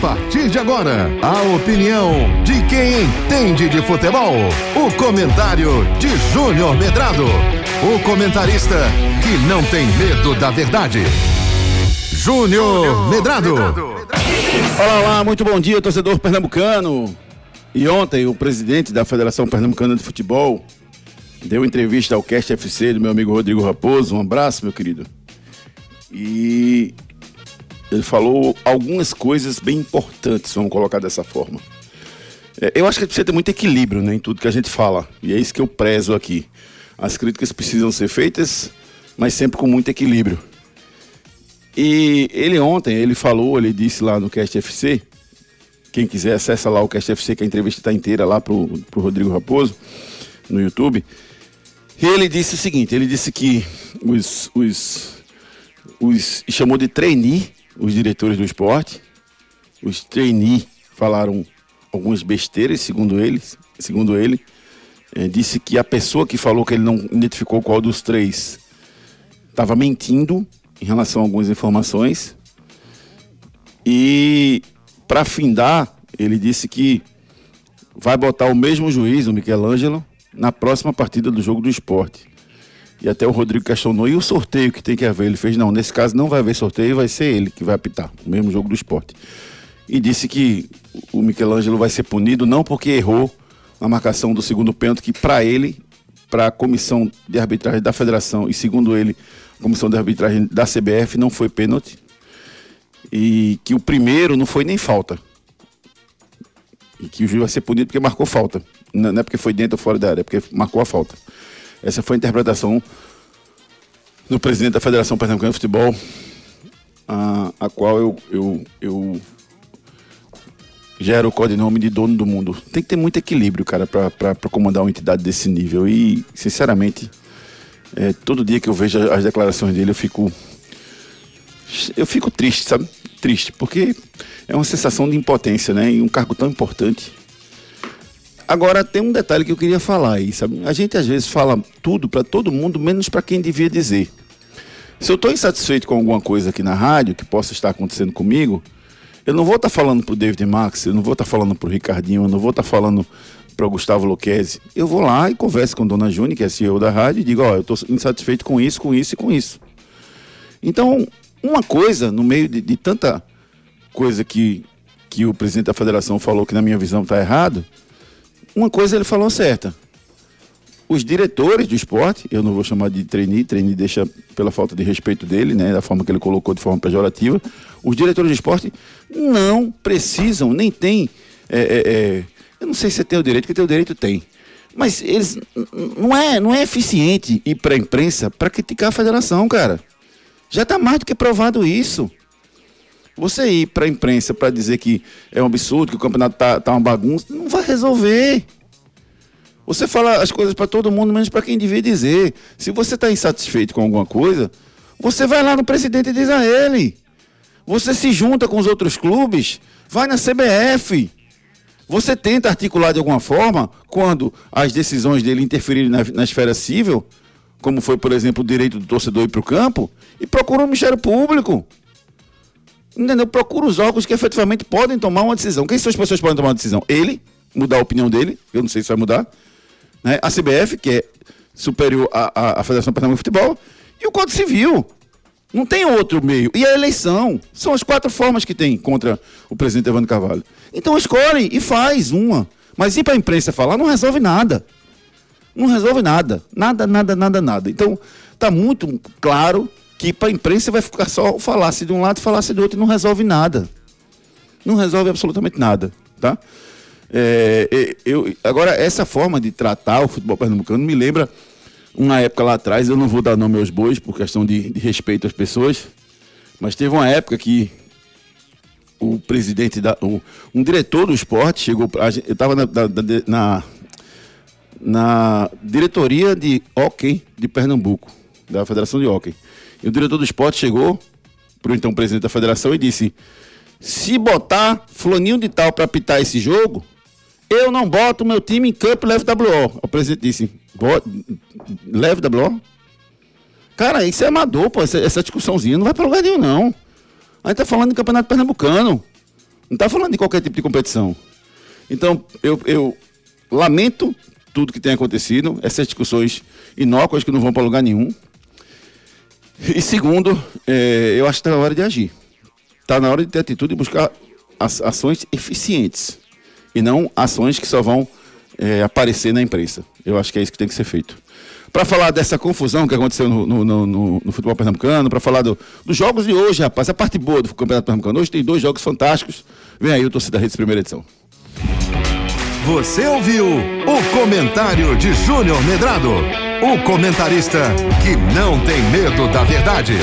partir de agora, a opinião de quem entende de futebol. O comentário de Júnior Medrado. O comentarista que não tem medo da verdade. Júnior Medrado. Olá, olá, muito bom dia, torcedor pernambucano. E ontem o presidente da Federação Pernambucana de Futebol deu entrevista ao Cast FC do meu amigo Rodrigo Raposo. Um abraço, meu querido. E ele falou algumas coisas bem importantes, vamos colocar dessa forma. É, eu acho que precisa ter muito equilíbrio né, em tudo que a gente fala, e é isso que eu prezo aqui. As críticas precisam ser feitas, mas sempre com muito equilíbrio. E ele ontem, ele falou, ele disse lá no Cast FC, quem quiser acessa lá o Cast FC, que a entrevista está inteira lá pro, pro Rodrigo Raposo, no YouTube. E ele disse o seguinte, ele disse que os, os, os chamou de trainee os diretores do esporte. Os trainee falaram algumas besteiras, segundo eles, segundo ele. É, disse que a pessoa que falou que ele não identificou qual dos três estava mentindo em relação a algumas informações. E para findar, ele disse que vai botar o mesmo juiz, o Michelangelo, na próxima partida do jogo do esporte. E até o Rodrigo questionou, e o sorteio que tem que haver? Ele fez, não, nesse caso não vai haver sorteio, vai ser ele que vai apitar, o mesmo jogo do esporte. E disse que o Michelangelo vai ser punido não porque errou na marcação do segundo pênalti, que para ele, para a comissão de arbitragem da federação, e segundo ele, a comissão de arbitragem da CBF, não foi pênalti. E que o primeiro não foi nem falta. E que o juiz vai ser punido porque marcou falta. Não é porque foi dentro ou fora da área, é porque marcou a falta. Essa foi a interpretação do presidente da Federação Pernambucana de Futebol, a, a qual eu, eu, eu gero o codinome de dono do mundo. Tem que ter muito equilíbrio, cara, para comandar uma entidade desse nível. E, sinceramente, é, todo dia que eu vejo as declarações dele, eu fico. Eu fico triste, sabe? Triste, porque é uma sensação de impotência, né? Em um cargo tão importante. Agora, tem um detalhe que eu queria falar aí, sabe? A gente às vezes fala tudo para todo mundo, menos para quem devia dizer. Se eu estou insatisfeito com alguma coisa aqui na rádio que possa estar acontecendo comigo, eu não vou estar tá falando para o David Max, eu não vou estar tá falando para o Ricardinho, eu não vou estar tá falando para o Gustavo Luquezzi. Eu vou lá e converso com a Dona Júnior, que é CEO da rádio, e digo, ó, eu estou insatisfeito com isso, com isso e com isso. Então, uma coisa, no meio de, de tanta coisa que, que o presidente da federação falou que na minha visão está errado, uma coisa ele falou certa. Os diretores do esporte, eu não vou chamar de trainee, trainee deixa pela falta de respeito dele, né, da forma que ele colocou de forma pejorativa. Os diretores do esporte não precisam, nem têm. É, é, é, eu não sei se tem o direito, porque tem o direito tem. Mas eles não é, não é eficiente ir para a imprensa para criticar a federação, cara. Já está mais do que provado isso. Você ir para a imprensa para dizer que é um absurdo, que o campeonato tá, tá uma bagunça, não vai resolver. Você fala as coisas para todo mundo, menos para quem devia dizer. Se você está insatisfeito com alguma coisa, você vai lá no presidente e diz a ele. Você se junta com os outros clubes, vai na CBF. Você tenta articular de alguma forma quando as decisões dele interferirem na, na esfera civil, como foi, por exemplo, o direito do torcedor ir para o campo, e procura um Ministério Público. Entendeu? Procura os órgãos que efetivamente podem tomar uma decisão. Quem são as pessoas que podem tomar uma decisão? Ele, mudar a opinião dele, eu não sei se vai mudar. Né? A CBF, que é superior à, à, à Federação de Futebol, e o Código Civil. Não tem outro meio. E a eleição. São as quatro formas que tem contra o presidente Evandro Carvalho. Então escolhe e faz uma. Mas ir para a imprensa falar não resolve nada. Não resolve nada. Nada, nada, nada, nada. Então, está muito claro que para a imprensa vai ficar só falasse de um lado e falasse do outro e não resolve nada. Não resolve absolutamente nada, tá? É, eu, agora, essa forma de tratar o futebol pernambucano me lembra uma época lá atrás, eu não vou dar nome aos bois por questão de, de respeito às pessoas, mas teve uma época que o presidente, da, o, um diretor do esporte chegou, eu estava na, na, na diretoria de hockey de Pernambuco, da Federação de Hockey. E o diretor do esporte chegou para o então presidente da federação e disse: se botar fulaninho de tal para apitar esse jogo, eu não boto meu time em campo e levo WO. O presidente disse: leve WO? Cara, isso é amador, pô. Essa, essa discussãozinha não vai para lugar nenhum, não. A gente tá falando de campeonato pernambucano. Não está falando de qualquer tipo de competição. Então, eu, eu lamento tudo que tem acontecido, essas discussões inócuas que não vão para lugar nenhum. E segundo, é, eu acho que está na hora de agir. Está na hora de ter atitude e buscar ações eficientes. E não ações que só vão é, aparecer na imprensa. Eu acho que é isso que tem que ser feito. Para falar dessa confusão que aconteceu no, no, no, no futebol pernambucano, para falar do, dos jogos de hoje, rapaz, a parte boa do Campeonato Pernambucano. Hoje tem dois jogos fantásticos. Vem aí o Torcida Redes, primeira edição. Você ouviu o comentário de Júnior Medrado, o comentarista que não tem medo da verdade.